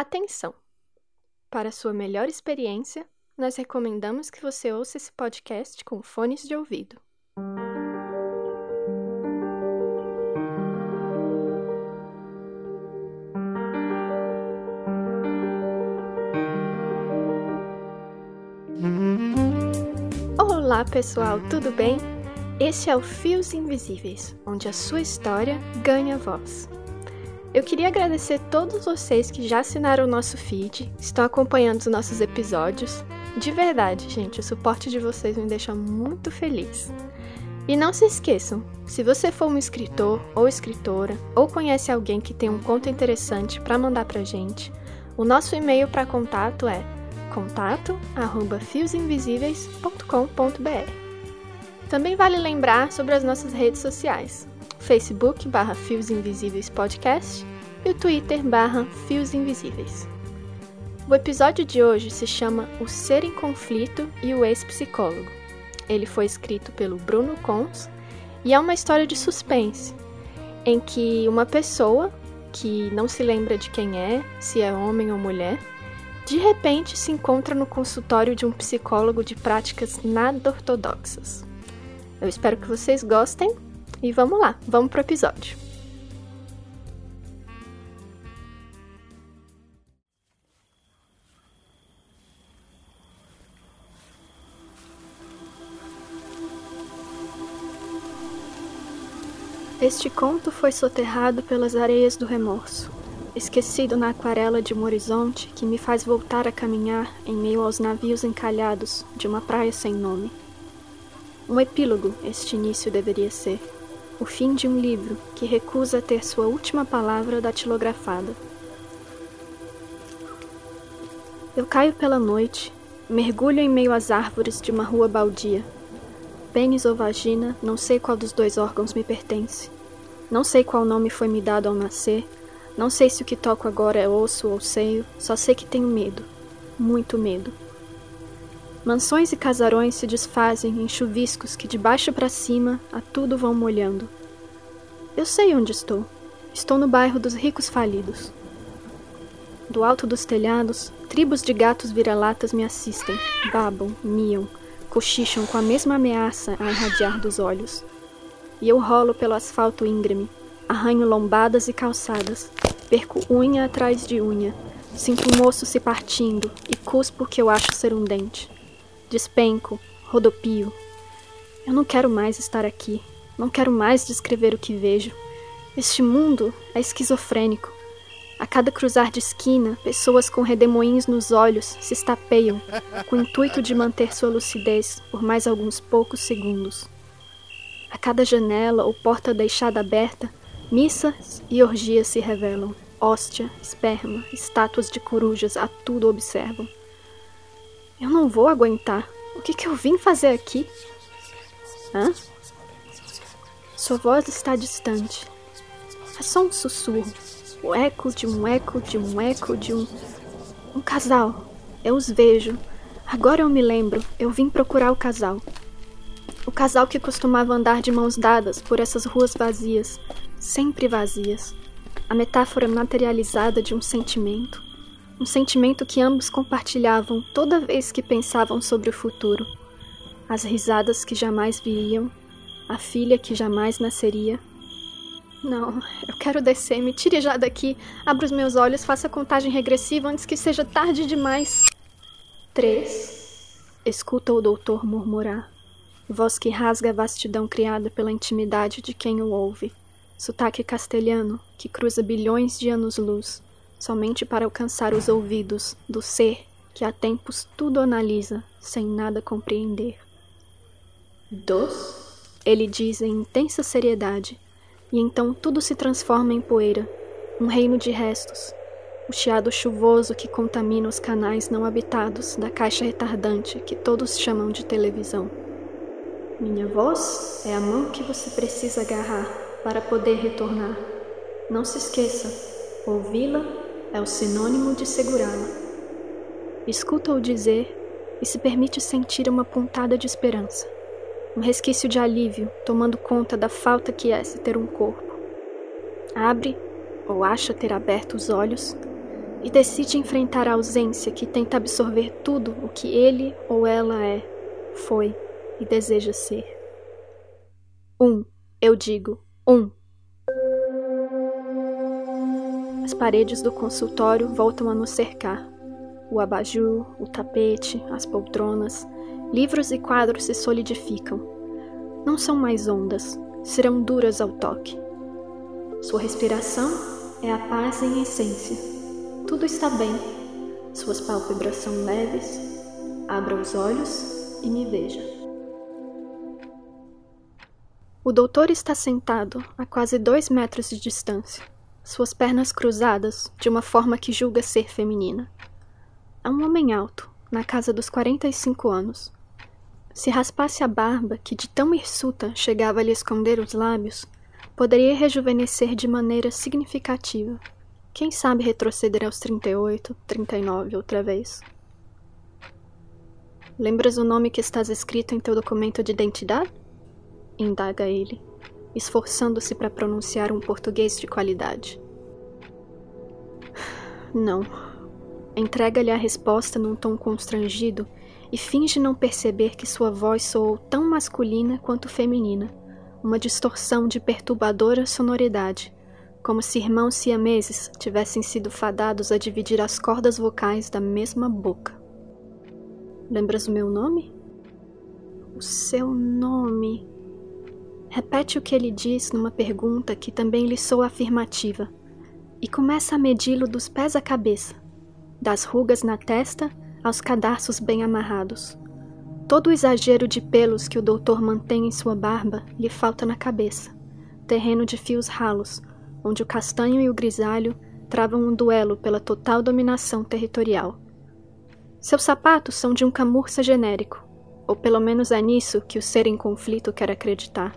Atenção! Para sua melhor experiência, nós recomendamos que você ouça esse podcast com fones de ouvido. Olá, pessoal, tudo bem? Este é o Fios Invisíveis, onde a sua história ganha voz. Eu queria agradecer todos vocês que já assinaram o nosso feed, estão acompanhando os nossos episódios. De verdade, gente, o suporte de vocês me deixa muito feliz. E não se esqueçam, se você for um escritor ou escritora, ou conhece alguém que tem um conto interessante para mandar pra gente, o nosso e-mail para contato é contato@fiosinvisíveis.com.br. Também vale lembrar sobre as nossas redes sociais. Facebook barra Fios Invisíveis Podcast e o Twitter barra Fios Invisíveis. O episódio de hoje se chama O Ser em Conflito e o Ex-Psicólogo. Ele foi escrito pelo Bruno Cons e é uma história de suspense, em que uma pessoa, que não se lembra de quem é, se é homem ou mulher, de repente se encontra no consultório de um psicólogo de práticas nada ortodoxas. Eu espero que vocês gostem e vamos lá, vamos pro episódio. Este conto foi soterrado pelas areias do remorso, esquecido na aquarela de um horizonte que me faz voltar a caminhar em meio aos navios encalhados de uma praia sem nome. Um epílogo este início deveria ser, o fim de um livro que recusa ter sua última palavra datilografada. Eu caio pela noite, mergulho em meio às árvores de uma rua baldia Pênis ou vagina, não sei qual dos dois órgãos me pertence. Não sei qual nome foi me dado ao nascer. Não sei se o que toco agora é osso ou seio. Só sei que tenho medo. Muito medo. Mansões e casarões se desfazem em chuviscos que de baixo para cima a tudo vão molhando. Eu sei onde estou. Estou no bairro dos ricos falidos. Do alto dos telhados, tribos de gatos vira-latas me assistem, babam, miam cochicham com a mesma ameaça a irradiar dos olhos. E eu rolo pelo asfalto íngreme, arranho lombadas e calçadas, perco unha atrás de unha, sinto um se partindo e cuspo o que eu acho ser um dente. Despenco, rodopio. Eu não quero mais estar aqui, não quero mais descrever o que vejo. Este mundo é esquizofrênico. A cada cruzar de esquina, pessoas com redemoinhos nos olhos se estapeiam, com o intuito de manter sua lucidez por mais alguns poucos segundos. A cada janela ou porta deixada aberta, missas e orgias se revelam. Hóstia, esperma, estátuas de corujas a tudo observam. Eu não vou aguentar. O que, que eu vim fazer aqui? Hã? Sua voz está distante. É só um sussurro o eco de um eco de um eco de um. Um casal. Eu os vejo. Agora eu me lembro, eu vim procurar o casal. O casal que costumava andar de mãos dadas por essas ruas vazias, sempre vazias. A metáfora materializada de um sentimento. Um sentimento que ambos compartilhavam toda vez que pensavam sobre o futuro. As risadas que jamais viriam, a filha que jamais nasceria, não, eu quero descer. Me tire já daqui. Abra os meus olhos, faça a contagem regressiva antes que seja tarde demais. Três. Escuta o doutor murmurar. Voz que rasga a vastidão criada pela intimidade de quem o ouve. Sotaque castelhano que cruza bilhões de anos-luz, somente para alcançar os ouvidos do ser que há tempos tudo analisa, sem nada compreender. Dos? Ele diz em intensa seriedade e então tudo se transforma em poeira, um reino de restos, o chiado chuvoso que contamina os canais não habitados da caixa retardante que todos chamam de televisão. Minha voz é a mão que você precisa agarrar para poder retornar. Não se esqueça, ouvi-la é o sinônimo de segurá-la. Escuta-o dizer e se permite sentir uma pontada de esperança um resquício de alívio tomando conta da falta que é se ter um corpo. Abre, ou acha ter aberto os olhos, e decide enfrentar a ausência que tenta absorver tudo o que ele ou ela é, foi e deseja ser. Um, eu digo, um. As paredes do consultório voltam a nos cercar. O abajur, o tapete, as poltronas, livros e quadros se solidificam. Não são mais ondas, serão duras ao toque. Sua respiração é a paz em essência tudo está bem. Suas pálpebras são leves. Abra os olhos e me veja. O doutor está sentado a quase dois metros de distância, suas pernas cruzadas de uma forma que julga ser feminina. É um homem alto, na casa dos 45 anos. Se raspasse a barba, que de tão hirsuta chegava a lhe esconder os lábios, poderia rejuvenescer de maneira significativa. Quem sabe retroceder aos 38, 39 outra vez? Lembras o nome que estás escrito em teu documento de identidade? Indaga ele, esforçando-se para pronunciar um português de qualidade. Não. Entrega-lhe a resposta num tom constrangido e finge não perceber que sua voz soou tão masculina quanto feminina, uma distorção de perturbadora sonoridade como se irmãos siameses tivessem sido fadados a dividir as cordas vocais da mesma boca. Lembras o meu nome? O seu nome. Repete o que ele diz numa pergunta que também lhe soa afirmativa, e começa a medi-lo dos pés à cabeça, das rugas na testa aos cadarços bem amarrados. Todo o exagero de pelos que o doutor mantém em sua barba lhe falta na cabeça, terreno de fios ralos, onde o castanho e o grisalho travam um duelo pela total dominação territorial. Seus sapatos são de um camurça genérico, ou pelo menos é nisso que o ser em conflito quer acreditar.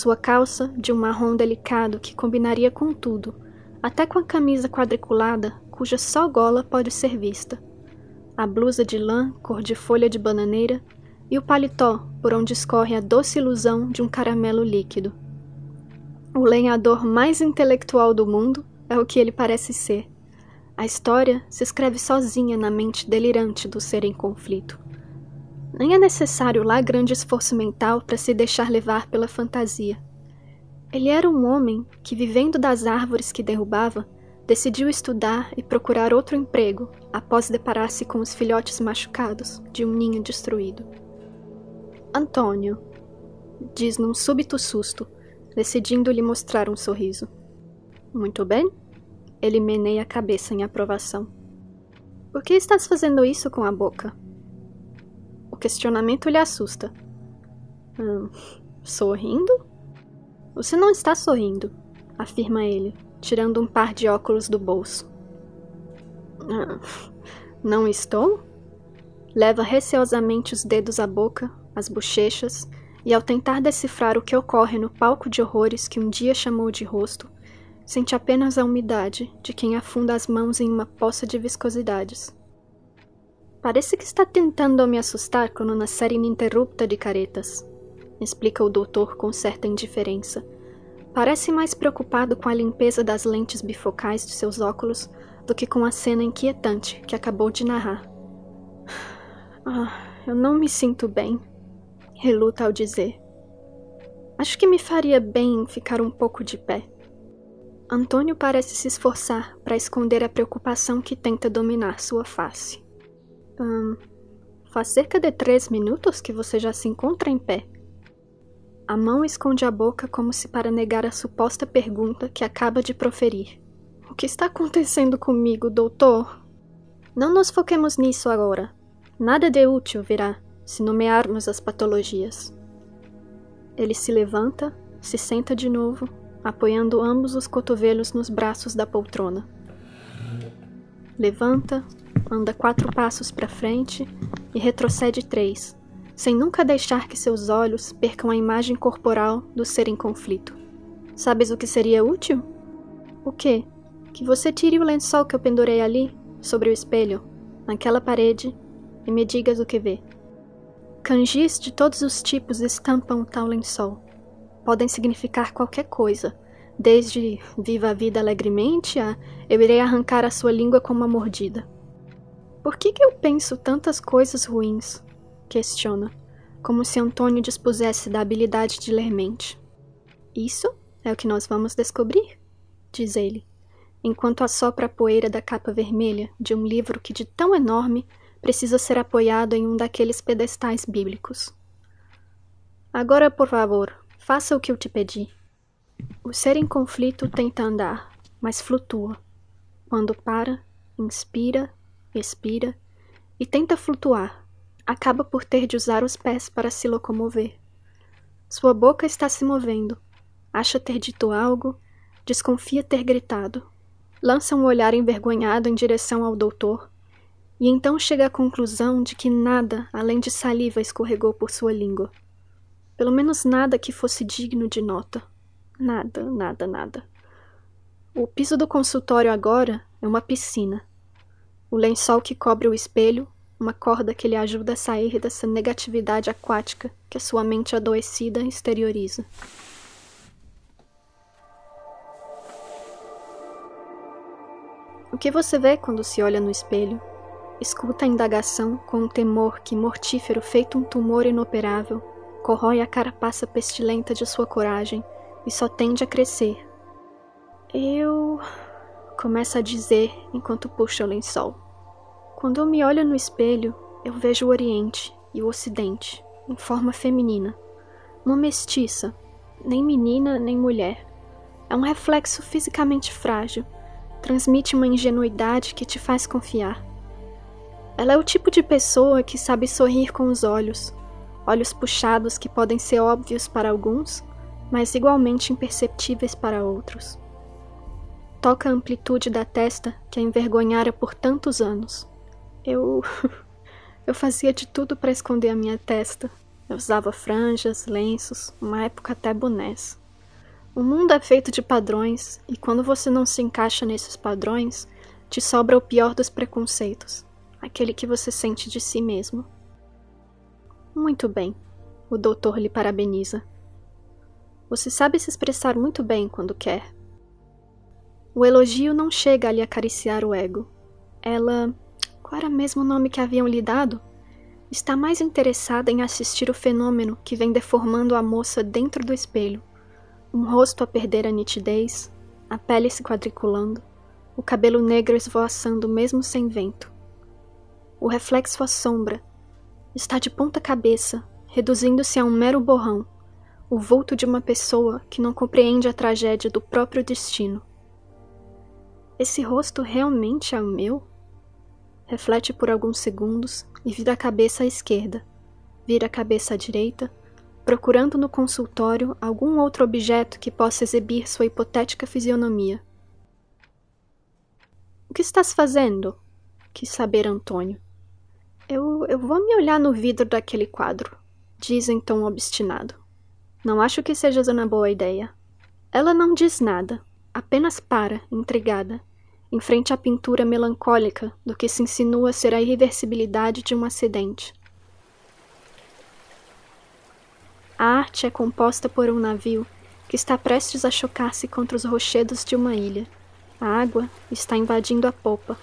Sua calça, de um marrom delicado que combinaria com tudo, até com a camisa quadriculada, cuja só gola pode ser vista. A blusa de lã, cor de folha de bananeira, e o paletó, por onde escorre a doce ilusão de um caramelo líquido. O lenhador mais intelectual do mundo é o que ele parece ser. A história se escreve sozinha na mente delirante do ser em conflito. Nem é necessário lá grande esforço mental para se deixar levar pela fantasia. Ele era um homem que, vivendo das árvores que derrubava, decidiu estudar e procurar outro emprego após deparar-se com os filhotes machucados de um ninho destruído. Antônio, diz num súbito susto, decidindo lhe mostrar um sorriso. Muito bem. Ele meneia a cabeça em aprovação. Por que estás fazendo isso com a boca? Questionamento lhe assusta. Hum, sorrindo? Você não está sorrindo, afirma ele, tirando um par de óculos do bolso. Hum, não estou? Leva receosamente os dedos à boca, às bochechas e ao tentar decifrar o que ocorre no palco de horrores que um dia chamou de rosto, sente apenas a umidade de quem afunda as mãos em uma poça de viscosidades. Parece que está tentando me assustar com uma série ininterrupta de caretas, explica o doutor com certa indiferença. Parece mais preocupado com a limpeza das lentes bifocais de seus óculos do que com a cena inquietante que acabou de narrar. Ah, eu não me sinto bem, reluta ao dizer. Acho que me faria bem ficar um pouco de pé. Antônio parece se esforçar para esconder a preocupação que tenta dominar sua face. Faz cerca de três minutos que você já se encontra em pé. A mão esconde a boca como se para negar a suposta pergunta que acaba de proferir. O que está acontecendo comigo, doutor? Não nos foquemos nisso agora. Nada de útil virá se nomearmos as patologias. Ele se levanta, se senta de novo, apoiando ambos os cotovelos nos braços da poltrona. Levanta, anda quatro passos para frente e retrocede três, sem nunca deixar que seus olhos percam a imagem corporal do ser em conflito. Sabes o que seria útil? O quê? Que você tire o lençol que eu pendurei ali, sobre o espelho, naquela parede, e me digas o que vê. Kanjis de todos os tipos estampam tal lençol. Podem significar qualquer coisa, Desde viva a vida alegremente a eu irei arrancar a sua língua com uma mordida. Por que, que eu penso tantas coisas ruins? Questiona, como se Antônio dispusesse da habilidade de ler mente. Isso é o que nós vamos descobrir, diz ele, enquanto assopra a poeira da capa vermelha de um livro que, de tão enorme, precisa ser apoiado em um daqueles pedestais bíblicos. Agora, por favor, faça o que eu te pedi. O ser em conflito tenta andar, mas flutua. Quando para, inspira, expira e tenta flutuar, acaba por ter de usar os pés para se locomover. Sua boca está se movendo, acha ter dito algo, desconfia ter gritado. Lança um olhar envergonhado em direção ao doutor e então chega à conclusão de que nada além de saliva escorregou por sua língua. Pelo menos nada que fosse digno de nota. Nada, nada, nada. O piso do consultório agora é uma piscina. O lençol que cobre o espelho, uma corda que lhe ajuda a sair dessa negatividade aquática que a sua mente adoecida exterioriza. O que você vê quando se olha no espelho? Escuta a indagação com um temor que, mortífero feito um tumor inoperável, corrói a carapaça pestilenta de sua coragem e só tende a crescer. Eu. Começa a dizer enquanto puxa o lençol. Quando eu me olho no espelho, eu vejo o Oriente e o Ocidente, em forma feminina. Uma mestiça, nem menina nem mulher. É um reflexo fisicamente frágil, transmite uma ingenuidade que te faz confiar. Ela é o tipo de pessoa que sabe sorrir com os olhos, olhos puxados que podem ser óbvios para alguns, mas igualmente imperceptíveis para outros. Toca a amplitude da testa que a envergonhara por tantos anos. Eu. Eu fazia de tudo para esconder a minha testa. Eu usava franjas, lenços, uma época até bonés. O mundo é feito de padrões, e quando você não se encaixa nesses padrões, te sobra o pior dos preconceitos aquele que você sente de si mesmo. Muito bem, o doutor lhe parabeniza. Você sabe se expressar muito bem quando quer. O elogio não chega a lhe acariciar o ego. Ela. Qual era mesmo o nome que haviam lhe dado? Está mais interessada em assistir o fenômeno que vem deformando a moça dentro do espelho. Um rosto a perder a nitidez, a pele se quadriculando, o cabelo negro esvoaçando mesmo sem vento. O reflexo assombra. Está de ponta cabeça, reduzindo-se a um mero borrão, o vulto de uma pessoa que não compreende a tragédia do próprio destino. Esse rosto realmente é o meu? Reflete por alguns segundos e vira a cabeça à esquerda, vira a cabeça à direita, procurando no consultório algum outro objeto que possa exibir sua hipotética fisionomia. O que estás fazendo? quis saber Antônio. Eu, eu vou me olhar no vidro daquele quadro, diz em tom obstinado. Não acho que seja uma boa ideia. Ela não diz nada, apenas para, intrigada, em frente à pintura melancólica do que se insinua ser a irreversibilidade de um acidente. A arte é composta por um navio que está prestes a chocar-se contra os rochedos de uma ilha. A água está invadindo a popa,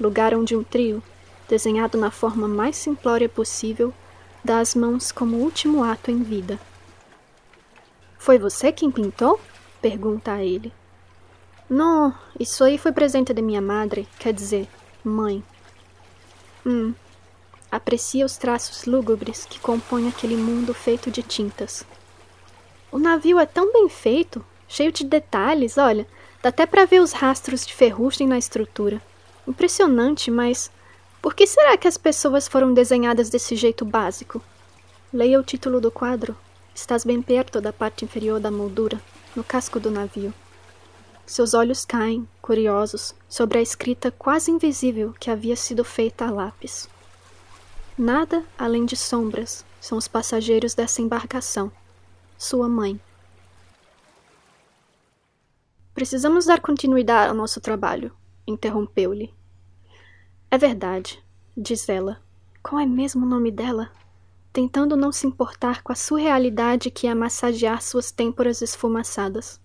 lugar onde um trio, desenhado na forma mais simplória possível, dá as mãos como último ato em vida. Foi você quem pintou? pergunta a ele. Não, isso aí foi presente de minha madre, quer dizer, mãe. Hum, aprecia os traços lúgubres que compõem aquele mundo feito de tintas. O navio é tão bem feito, cheio de detalhes, olha, dá até para ver os rastros de ferrugem na estrutura. Impressionante, mas por que será que as pessoas foram desenhadas desse jeito básico? Leia o título do quadro. Estás bem perto da parte inferior da moldura, no casco do navio. Seus olhos caem, curiosos, sobre a escrita quase invisível que havia sido feita a lápis. Nada além de sombras são os passageiros dessa embarcação. Sua mãe. Precisamos dar continuidade ao nosso trabalho, interrompeu-lhe. É verdade, diz ela. Qual é mesmo o nome dela? Tentando não se importar com a surrealidade que é massagear suas têmporas esfumaçadas.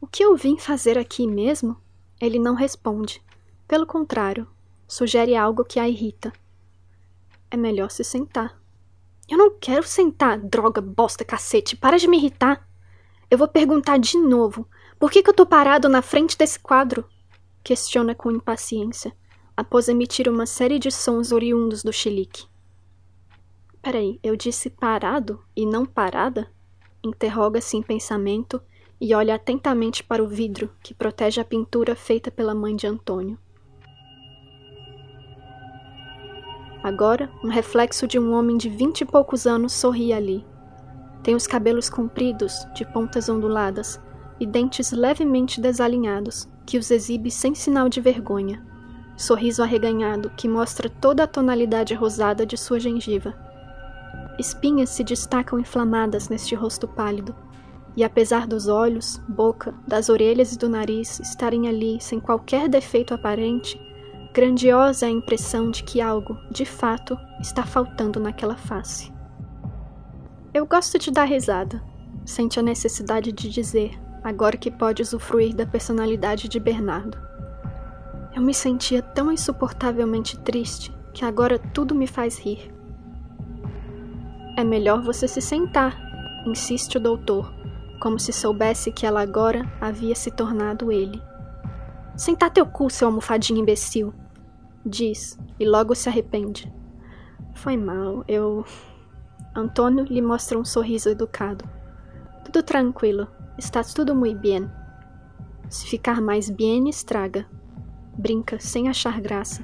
O que eu vim fazer aqui mesmo? Ele não responde. Pelo contrário, sugere algo que a irrita. É melhor se sentar. Eu não quero sentar, droga, bosta, cacete. Para de me irritar. Eu vou perguntar de novo. Por que, que eu tô parado na frente desse quadro? Questiona com impaciência, após emitir uma série de sons oriundos do chilique. Peraí, eu disse parado e não parada? Interroga-se em pensamento e olha atentamente para o vidro que protege a pintura feita pela mãe de Antônio. Agora, um reflexo de um homem de vinte e poucos anos sorri ali. Tem os cabelos compridos, de pontas onduladas, e dentes levemente desalinhados, que os exibe sem sinal de vergonha. Sorriso arreganhado que mostra toda a tonalidade rosada de sua gengiva. Espinhas se destacam inflamadas neste rosto pálido, e apesar dos olhos, boca, das orelhas e do nariz estarem ali sem qualquer defeito aparente, grandiosa é a impressão de que algo, de fato, está faltando naquela face. Eu gosto de dar risada, sente a necessidade de dizer, agora que pode usufruir da personalidade de Bernardo. Eu me sentia tão insuportavelmente triste que agora tudo me faz rir. É melhor você se sentar, insiste o doutor, como se soubesse que ela agora havia se tornado ele. Sentar teu cu, seu almofadinho imbecil, diz, e logo se arrepende. Foi mal, eu. Antônio lhe mostra um sorriso educado. Tudo tranquilo, está tudo muito bem. Se ficar mais bem, estraga. Brinca sem achar graça.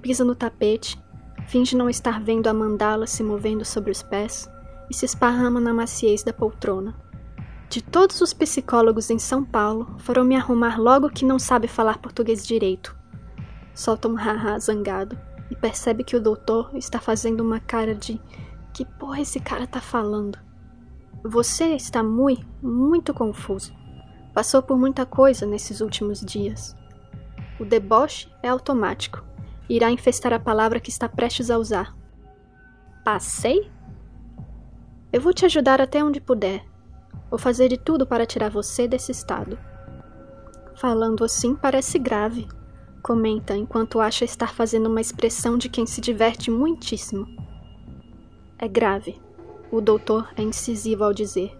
Pisa no tapete, finge não estar vendo a mandala se movendo sobre os pés e se esparrama na maciez da poltrona. De todos os psicólogos em São Paulo, foram me arrumar logo que não sabe falar português direito solta um haha zangado e percebe que o doutor está fazendo uma cara de que porra esse cara tá falando? Você está muito, muito confuso. Passou por muita coisa nesses últimos dias. O deboche é automático. Irá infestar a palavra que está prestes a usar. Passei? Eu vou te ajudar até onde puder. Vou fazer de tudo para tirar você desse estado. Falando assim parece grave, comenta enquanto acha estar fazendo uma expressão de quem se diverte muitíssimo. É grave. O doutor é incisivo ao dizer.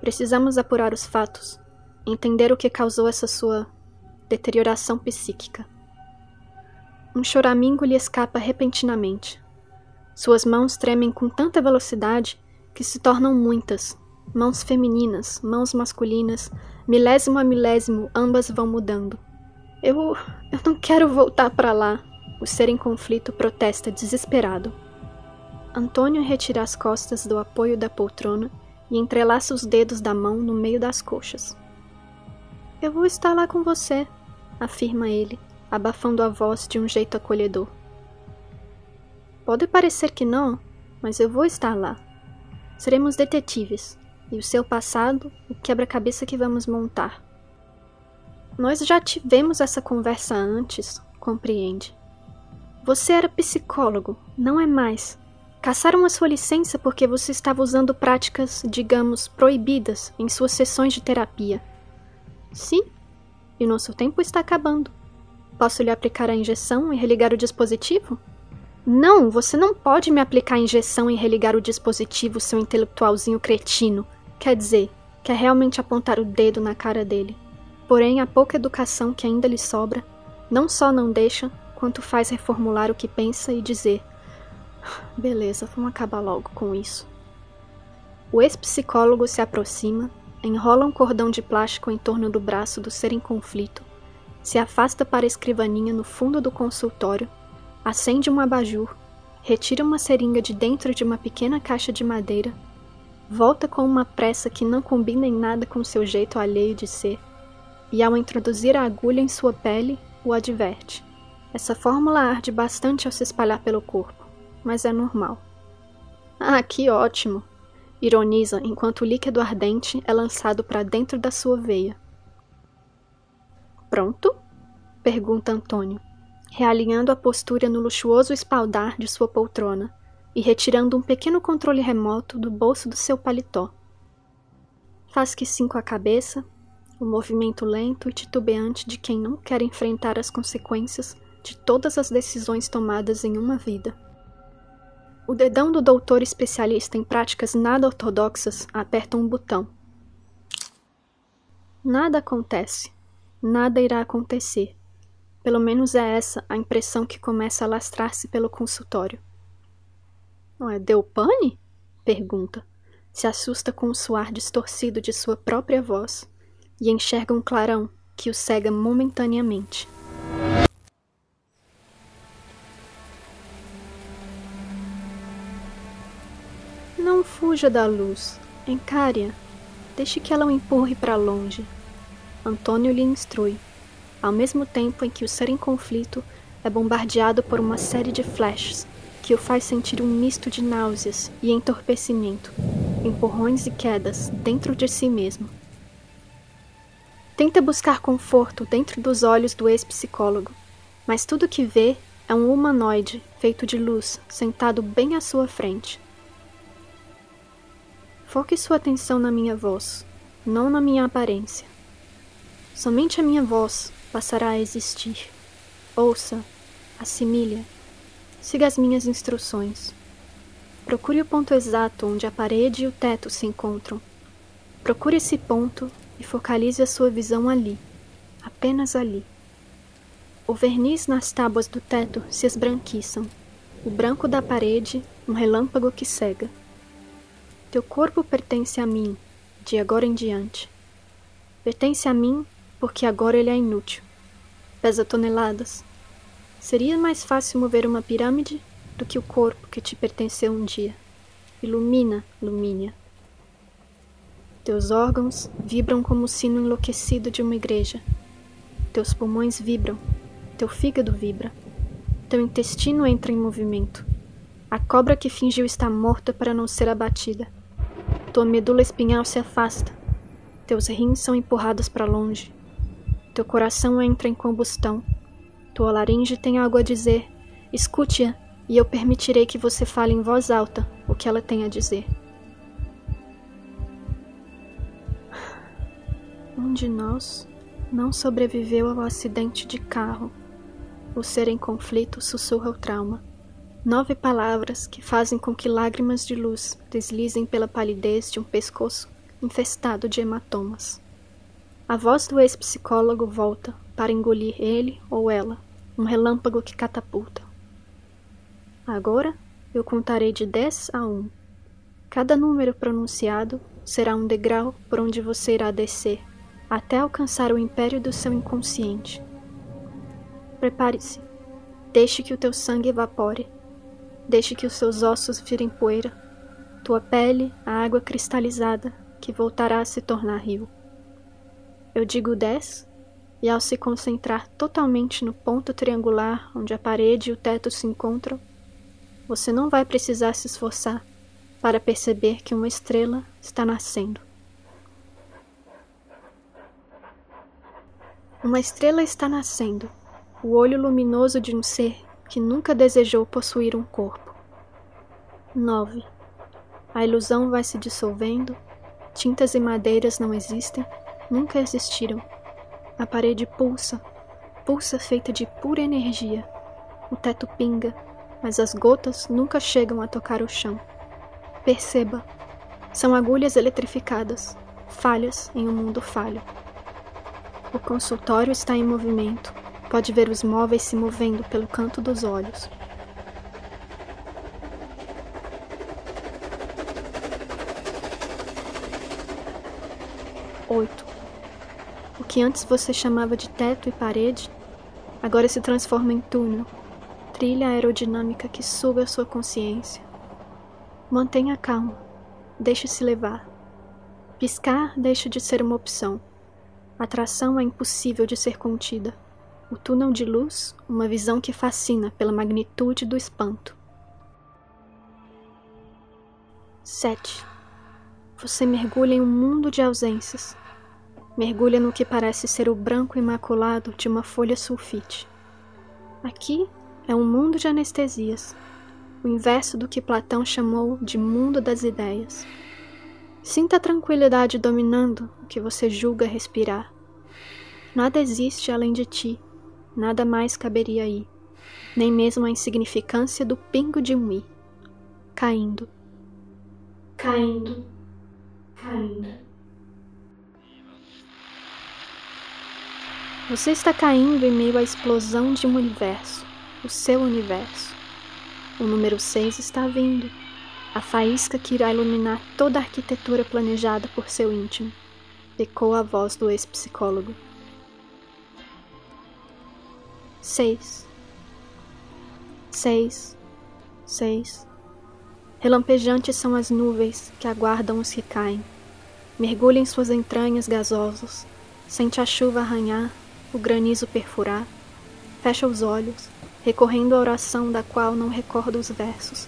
Precisamos apurar os fatos, entender o que causou essa sua deterioração psíquica. Um choramingo lhe escapa repentinamente. Suas mãos tremem com tanta velocidade que se tornam muitas. Mãos femininas, mãos masculinas, milésimo a milésimo, ambas vão mudando. Eu. Eu não quero voltar para lá. O ser em conflito protesta desesperado. Antônio retira as costas do apoio da poltrona e entrelaça os dedos da mão no meio das coxas. Eu vou estar lá com você, afirma ele, abafando a voz de um jeito acolhedor. Pode parecer que não, mas eu vou estar lá. Seremos detetives, e o seu passado, o quebra-cabeça que vamos montar. Nós já tivemos essa conversa antes, compreende? Você era psicólogo, não é mais. Caçaram a sua licença porque você estava usando práticas, digamos, proibidas em suas sessões de terapia. Sim, e nosso tempo está acabando. Posso lhe aplicar a injeção e religar o dispositivo? Não, você não pode me aplicar a injeção e religar o dispositivo, seu intelectualzinho cretino. Quer dizer, quer realmente apontar o dedo na cara dele. Porém, a pouca educação que ainda lhe sobra não só não deixa, quanto faz reformular o que pensa e dizer: Beleza, vamos acabar logo com isso. O ex-psicólogo se aproxima, enrola um cordão de plástico em torno do braço do ser em conflito, se afasta para a escrivaninha no fundo do consultório, acende um abajur, retira uma seringa de dentro de uma pequena caixa de madeira, volta com uma pressa que não combina em nada com seu jeito alheio de ser e, ao introduzir a agulha em sua pele, o adverte. Essa fórmula arde bastante ao se espalhar pelo corpo, mas é normal. Ah, que ótimo! Ironiza enquanto o líquido ardente é lançado para dentro da sua veia. Pronto? pergunta Antônio, realinhando a postura no luxuoso espaldar de sua poltrona e retirando um pequeno controle remoto do bolso do seu paletó. Faz que sim com a cabeça, o movimento lento e titubeante de quem não quer enfrentar as consequências de todas as decisões tomadas em uma vida. O dedão do doutor especialista em práticas nada ortodoxas aperta um botão. Nada acontece. Nada irá acontecer. Pelo menos é essa a impressão que começa a lastrar-se pelo consultório. Não é deu pane? pergunta. Se assusta com o suar distorcido de sua própria voz e enxerga um clarão que o cega momentaneamente. Não fuja da luz, encare-a, deixe que ela o empurre para longe. Antônio lhe instrui, ao mesmo tempo em que o ser em conflito é bombardeado por uma série de flashes que o faz sentir um misto de náuseas e entorpecimento, empurrões e quedas dentro de si mesmo. Tenta buscar conforto dentro dos olhos do ex-psicólogo, mas tudo que vê é um humanoide feito de luz sentado bem à sua frente. Foque sua atenção na minha voz, não na minha aparência. Somente a minha voz passará a existir. Ouça, assimile, siga as minhas instruções. Procure o ponto exato onde a parede e o teto se encontram. Procure esse ponto e focalize a sua visão ali, apenas ali. O verniz nas tábuas do teto se esbranquiçam, o branco da parede, um relâmpago que cega. Teu corpo pertence a mim, de agora em diante. Pertence a mim porque agora ele é inútil. Pesa toneladas. Seria mais fácil mover uma pirâmide do que o corpo que te pertenceu um dia. Ilumina, Lumínia. Teus órgãos vibram como o sino enlouquecido de uma igreja. Teus pulmões vibram, teu fígado vibra. Teu intestino entra em movimento. A cobra que fingiu estar morta para não ser abatida. Tua medula espinhal se afasta. Teus rins são empurrados para longe. Teu coração entra em combustão. Tua laringe tem algo a dizer. Escute-a e eu permitirei que você fale em voz alta o que ela tem a dizer. Um de nós não sobreviveu ao acidente de carro. O ser em conflito sussurra o trauma. Nove palavras que fazem com que lágrimas de luz deslizem pela palidez de um pescoço infestado de hematomas. A voz do ex-psicólogo volta para engolir ele ou ela, um relâmpago que catapulta. Agora eu contarei de dez a um. Cada número pronunciado será um degrau por onde você irá descer até alcançar o império do seu inconsciente. Prepare-se. Deixe que o teu sangue evapore. Deixe que os seus ossos virem poeira. Tua pele, a água cristalizada que voltará a se tornar rio. Eu digo dez, e ao se concentrar totalmente no ponto triangular onde a parede e o teto se encontram, você não vai precisar se esforçar para perceber que uma estrela está nascendo. Uma estrela está nascendo, o olho luminoso de um ser que nunca desejou possuir um corpo. 9. A ilusão vai se dissolvendo, tintas e madeiras não existem, nunca existiram. A parede pulsa, pulsa feita de pura energia. O teto pinga, mas as gotas nunca chegam a tocar o chão. Perceba, são agulhas eletrificadas, falhas em um mundo falho. O consultório está em movimento. Pode ver os móveis se movendo pelo canto dos olhos. Oito. Que antes você chamava de teto e parede, agora se transforma em túnel, trilha aerodinâmica que suga sua consciência. Mantenha calma, deixe-se levar. Piscar deixa de ser uma opção. Atração é impossível de ser contida. O túnel de luz, uma visão que fascina pela magnitude do espanto. 7. Você mergulha em um mundo de ausências. Mergulha no que parece ser o branco imaculado de uma folha sulfite. Aqui é um mundo de anestesias, o inverso do que Platão chamou de mundo das ideias. Sinta a tranquilidade dominando o que você julga respirar. Nada existe além de ti, nada mais caberia aí, nem mesmo a insignificância do pingo de um i, caindo, caindo, caindo. Você está caindo em meio à explosão de um universo, o seu universo. O número 6 está vindo a faísca que irá iluminar toda a arquitetura planejada por seu íntimo, ecoa a voz do ex-psicólogo. 6 Seis, seis. Relampejantes são as nuvens que aguardam os que caem. Mergulha em suas entranhas gasosas, sente a chuva arranhar, o granizo perfurar. Fecha os olhos, recorrendo à oração da qual não recorda os versos,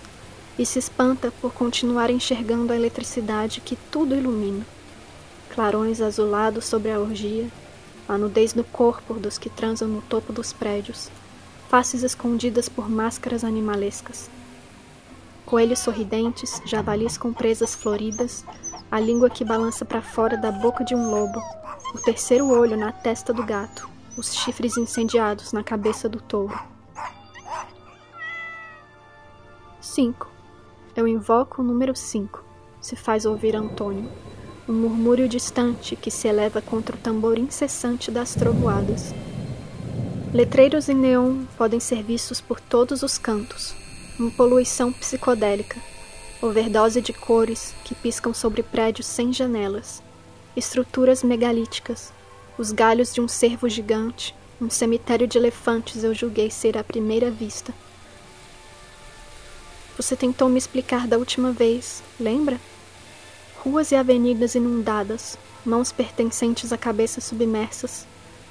e se espanta por continuar enxergando a eletricidade que tudo ilumina. Clarões azulados sobre a orgia, a nudez no corpo dos que transam no topo dos prédios, faces escondidas por máscaras animalescas. Coelhos sorridentes, javalis com presas floridas, a língua que balança para fora da boca de um lobo, o terceiro olho na testa do gato, os chifres incendiados na cabeça do touro. 5. Eu invoco o número 5. Se faz ouvir Antônio. Um murmúrio distante que se eleva contra o tambor incessante das trovoadas. Letreiros em neon podem ser vistos por todos os cantos. Uma poluição psicodélica. Overdose de cores que piscam sobre prédios sem janelas. Estruturas megalíticas. Os galhos de um cervo gigante. Um cemitério de elefantes eu julguei ser à primeira vista. Você tentou me explicar da última vez, lembra? Ruas e avenidas inundadas, mãos pertencentes a cabeças submersas,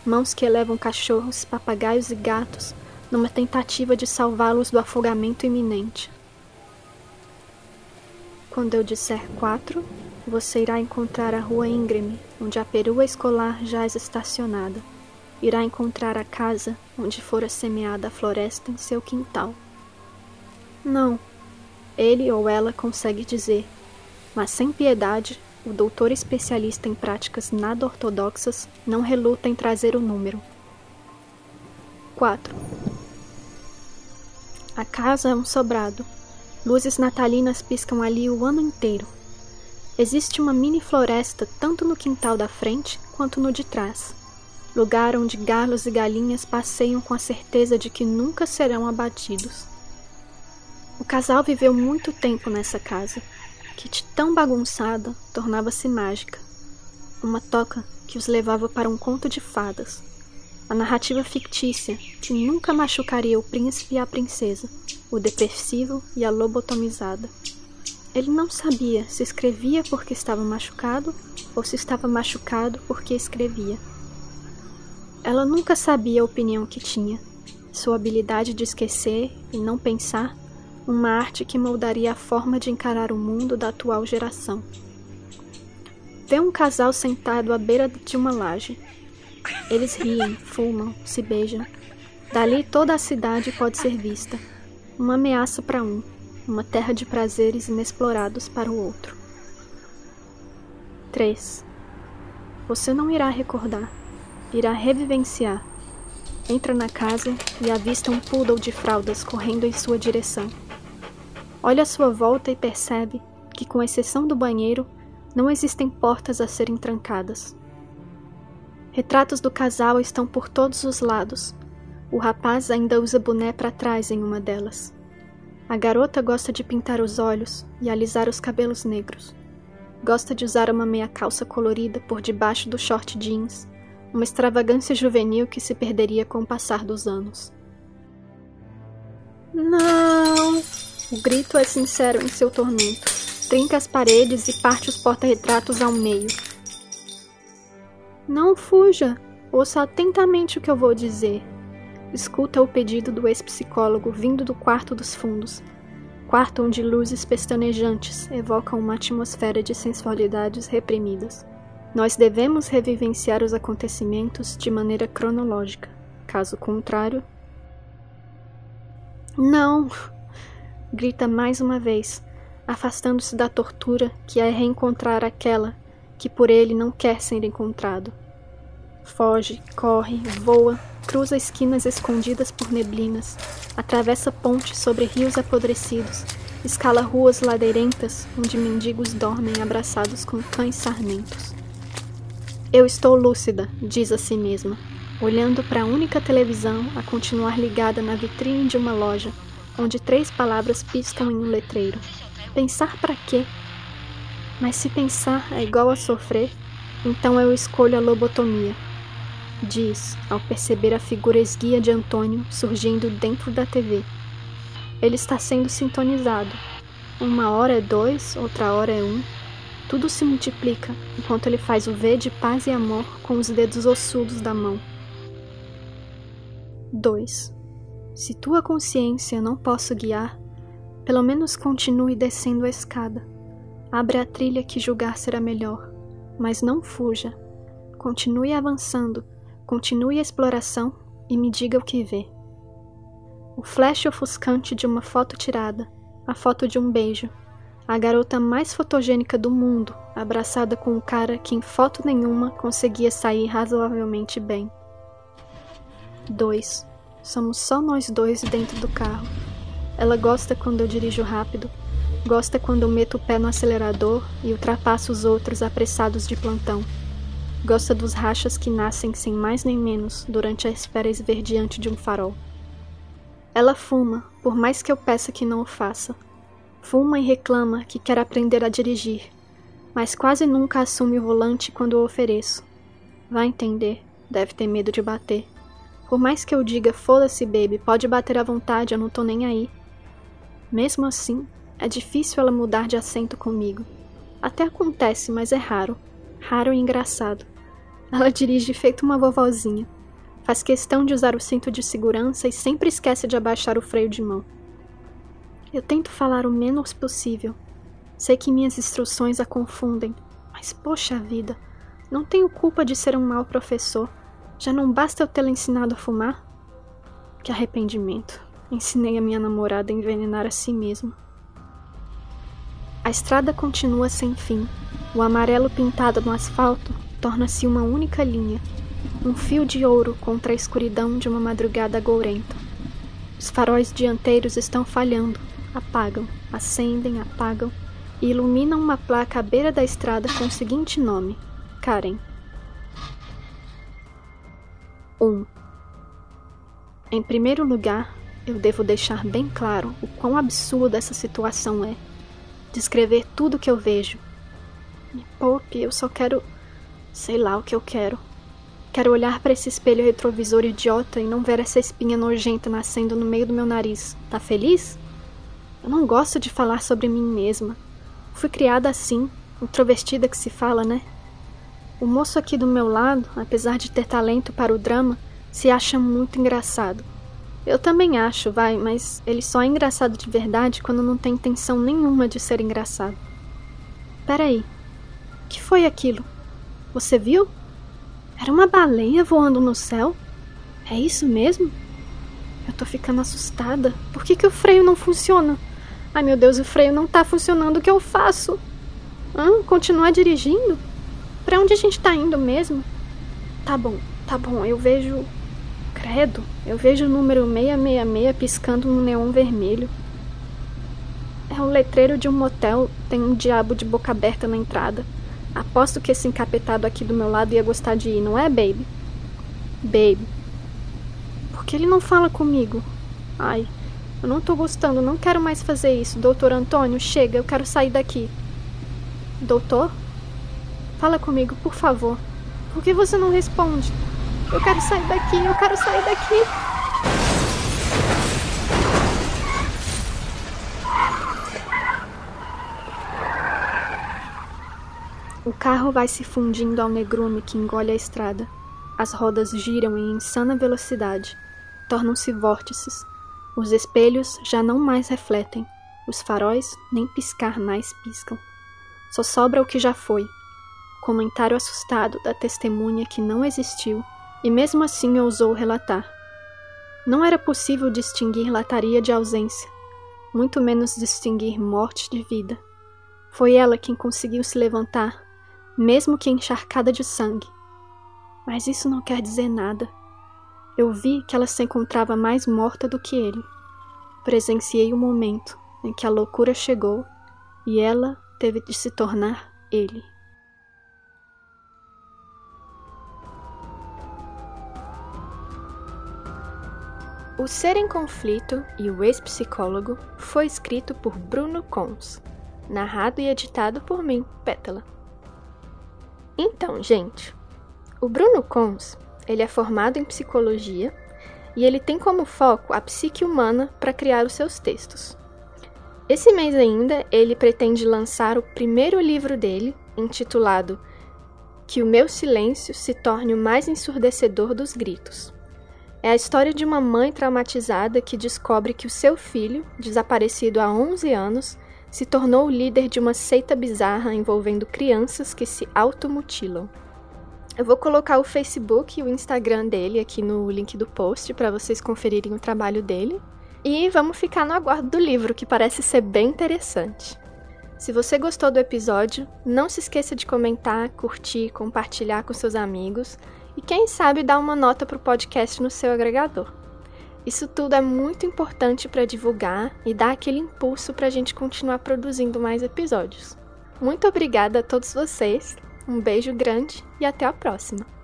mãos que elevam cachorros, papagaios e gatos numa tentativa de salvá-los do afogamento iminente. Quando eu disser quatro, você irá encontrar a rua íngreme, onde a perua escolar jaz estacionada. Irá encontrar a casa onde fora semeada a floresta em seu quintal. Não, ele ou ela consegue dizer, mas sem piedade, o doutor especialista em práticas nada ortodoxas não reluta em trazer o número. 4. A casa é um sobrado. Luzes natalinas piscam ali o ano inteiro. Existe uma mini floresta tanto no quintal da frente quanto no de trás. Lugar onde galos e galinhas passeiam com a certeza de que nunca serão abatidos. O casal viveu muito tempo nessa casa, que de tão bagunçada tornava-se mágica. Uma toca que os levava para um conto de fadas. A narrativa fictícia que nunca machucaria o príncipe e a princesa, o depressivo e a lobotomizada. Ele não sabia se escrevia porque estava machucado ou se estava machucado porque escrevia. Ela nunca sabia a opinião que tinha, sua habilidade de esquecer e não pensar uma arte que moldaria a forma de encarar o mundo da atual geração. Vê um casal sentado à beira de uma laje. Eles riem, fumam, se beijam. Dali toda a cidade pode ser vista. Uma ameaça para um, uma terra de prazeres inexplorados para o outro. 3. Você não irá recordar, irá revivenciar. Entra na casa e avista um poodle de fraldas correndo em sua direção. Olha à sua volta e percebe que, com exceção do banheiro, não existem portas a serem trancadas. Retratos do casal estão por todos os lados. O rapaz ainda usa boné para trás em uma delas. A garota gosta de pintar os olhos e alisar os cabelos negros. Gosta de usar uma meia calça colorida por debaixo do short jeans, uma extravagância juvenil que se perderia com o passar dos anos. Não! O grito é sincero em seu tormento. Trinca as paredes e parte os porta-retratos ao meio. Não fuja! Ouça atentamente o que eu vou dizer. Escuta o pedido do ex-psicólogo vindo do quarto dos fundos. Quarto onde luzes pestanejantes evocam uma atmosfera de sensualidades reprimidas. Nós devemos revivenciar os acontecimentos de maneira cronológica. Caso contrário. Não! grita mais uma vez, afastando-se da tortura que é reencontrar aquela que por ele não quer ser encontrado. Foge, corre, voa, cruza esquinas escondidas por neblinas, atravessa pontes sobre rios apodrecidos, escala ruas ladeirentas onde mendigos dormem abraçados com cães sarmentos. Eu estou lúcida, diz a si mesma, olhando para a única televisão a continuar ligada na vitrine de uma loja, onde três palavras piscam em um letreiro. Pensar para quê? Mas se pensar é igual a sofrer, então eu escolho a lobotomia diz ao perceber a figura esguia de Antônio surgindo dentro da TV. Ele está sendo sintonizado. Uma hora é dois, outra hora é um. Tudo se multiplica enquanto ele faz o V de paz e amor com os dedos ossudos da mão. 2. Se tua consciência não posso guiar, pelo menos continue descendo a escada. Abre a trilha que julgar será melhor, mas não fuja. Continue avançando Continue a exploração e me diga o que vê. O flash ofuscante de uma foto tirada, a foto de um beijo, a garota mais fotogênica do mundo, abraçada com um cara que em foto nenhuma conseguia sair razoavelmente bem. 2. Somos só nós dois dentro do carro. Ela gosta quando eu dirijo rápido, gosta quando meto o pé no acelerador e ultrapasso os outros apressados de plantão. Gosta dos rachas que nascem sem mais nem menos durante a esfera esverdeante de um farol. Ela fuma, por mais que eu peça que não o faça. Fuma e reclama que quer aprender a dirigir, mas quase nunca assume o volante quando o ofereço. Vai entender, deve ter medo de bater. Por mais que eu diga, foda-se, baby, pode bater à vontade, eu não tô nem aí. Mesmo assim, é difícil ela mudar de assento comigo. Até acontece, mas é raro. Raro e engraçado. Ela dirige feito uma vovozinha. Faz questão de usar o cinto de segurança e sempre esquece de abaixar o freio de mão. Eu tento falar o menos possível. Sei que minhas instruções a confundem, mas poxa vida, não tenho culpa de ser um mau professor. Já não basta eu tê-la ensinado a fumar? Que arrependimento. Ensinei a minha namorada a envenenar a si mesma. A estrada continua sem fim. O amarelo pintado no asfalto torna-se uma única linha, um fio de ouro contra a escuridão de uma madrugada gourenta. Os faróis dianteiros estão falhando, apagam, acendem, apagam e iluminam uma placa à beira da estrada com o seguinte nome: Karen. 1. Um. Em primeiro lugar, eu devo deixar bem claro o quão absurda essa situação é. Descrever tudo o que eu vejo. Me poupe, eu só quero Sei lá o que eu quero. Quero olhar para esse espelho retrovisor idiota e não ver essa espinha nojenta nascendo no meio do meu nariz. Tá feliz? Eu não gosto de falar sobre mim mesma. Fui criada assim, introvertida que se fala, né? O moço aqui do meu lado, apesar de ter talento para o drama, se acha muito engraçado. Eu também acho, vai, mas ele só é engraçado de verdade quando não tem intenção nenhuma de ser engraçado. Peraí. Que foi aquilo? Você viu? Era uma baleia voando no céu? É isso mesmo? Eu tô ficando assustada. Por que, que o freio não funciona? Ai meu Deus, o freio não tá funcionando. O que eu faço? Hã? Continuar dirigindo? Para onde a gente tá indo mesmo? Tá bom, tá bom. Eu vejo. Credo, eu vejo o número 666 piscando no neon vermelho. É o letreiro de um motel. Tem um diabo de boca aberta na entrada. Aposto que esse encapetado aqui do meu lado ia gostar de ir, não é, baby? Baby. Por que ele não fala comigo? Ai, eu não tô gostando, não quero mais fazer isso. Doutor Antônio, chega, eu quero sair daqui. Doutor? Fala comigo, por favor. Por que você não responde? Eu quero sair daqui, eu quero sair daqui. O carro vai se fundindo ao negrume que engole a estrada. As rodas giram em insana velocidade, tornam-se vórtices. Os espelhos já não mais refletem, os faróis nem piscar mais piscam. Só sobra o que já foi. Comentário assustado da testemunha que não existiu e mesmo assim ousou relatar. Não era possível distinguir lataria de ausência. muito menos distinguir morte de vida. Foi ela quem conseguiu se levantar, mesmo que encharcada de sangue. Mas isso não quer dizer nada. Eu vi que ela se encontrava mais morta do que ele. Presenciei o momento em que a loucura chegou e ela teve de se tornar ele. O Ser em Conflito e o Ex-Psicólogo foi escrito por Bruno Cons, narrado e editado por mim, Pétala. Então, gente, o Bruno Cons, ele é formado em psicologia e ele tem como foco a psique humana para criar os seus textos. Esse mês ainda, ele pretende lançar o primeiro livro dele, intitulado Que o meu silêncio se torne o mais ensurdecedor dos gritos. É a história de uma mãe traumatizada que descobre que o seu filho, desaparecido há 11 anos, se tornou o líder de uma seita bizarra envolvendo crianças que se automutilam. Eu vou colocar o Facebook e o Instagram dele aqui no link do post para vocês conferirem o trabalho dele. E vamos ficar no aguardo do livro, que parece ser bem interessante. Se você gostou do episódio, não se esqueça de comentar, curtir, compartilhar com seus amigos e quem sabe dar uma nota para o podcast no seu agregador. Isso tudo é muito importante para divulgar e dar aquele impulso para a gente continuar produzindo mais episódios. Muito obrigada a todos vocês, um beijo grande e até a próxima!